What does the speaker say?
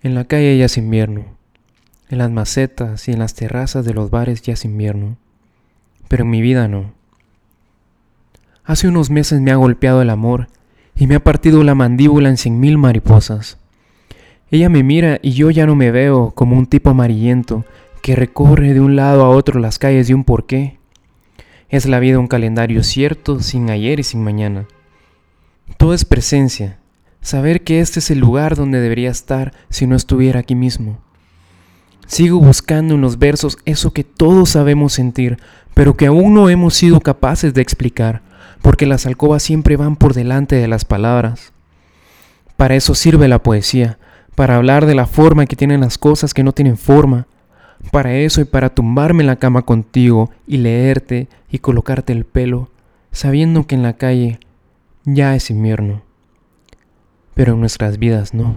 En la calle ya es invierno. En las macetas y en las terrazas de los bares ya es invierno. Pero en mi vida no. Hace unos meses me ha golpeado el amor y me ha partido la mandíbula en cien mil mariposas. Ella me mira y yo ya no me veo como un tipo amarillento que recorre de un lado a otro las calles de un porqué. Es la vida un calendario cierto, sin ayer y sin mañana. Todo es presencia, saber que este es el lugar donde debería estar si no estuviera aquí mismo. Sigo buscando en los versos eso que todos sabemos sentir, pero que aún no hemos sido capaces de explicar, porque las alcobas siempre van por delante de las palabras. Para eso sirve la poesía, para hablar de la forma que tienen las cosas que no tienen forma. Para eso y para tumbarme en la cama contigo y leerte y colocarte el pelo, sabiendo que en la calle ya es invierno pero en nuestras vidas no.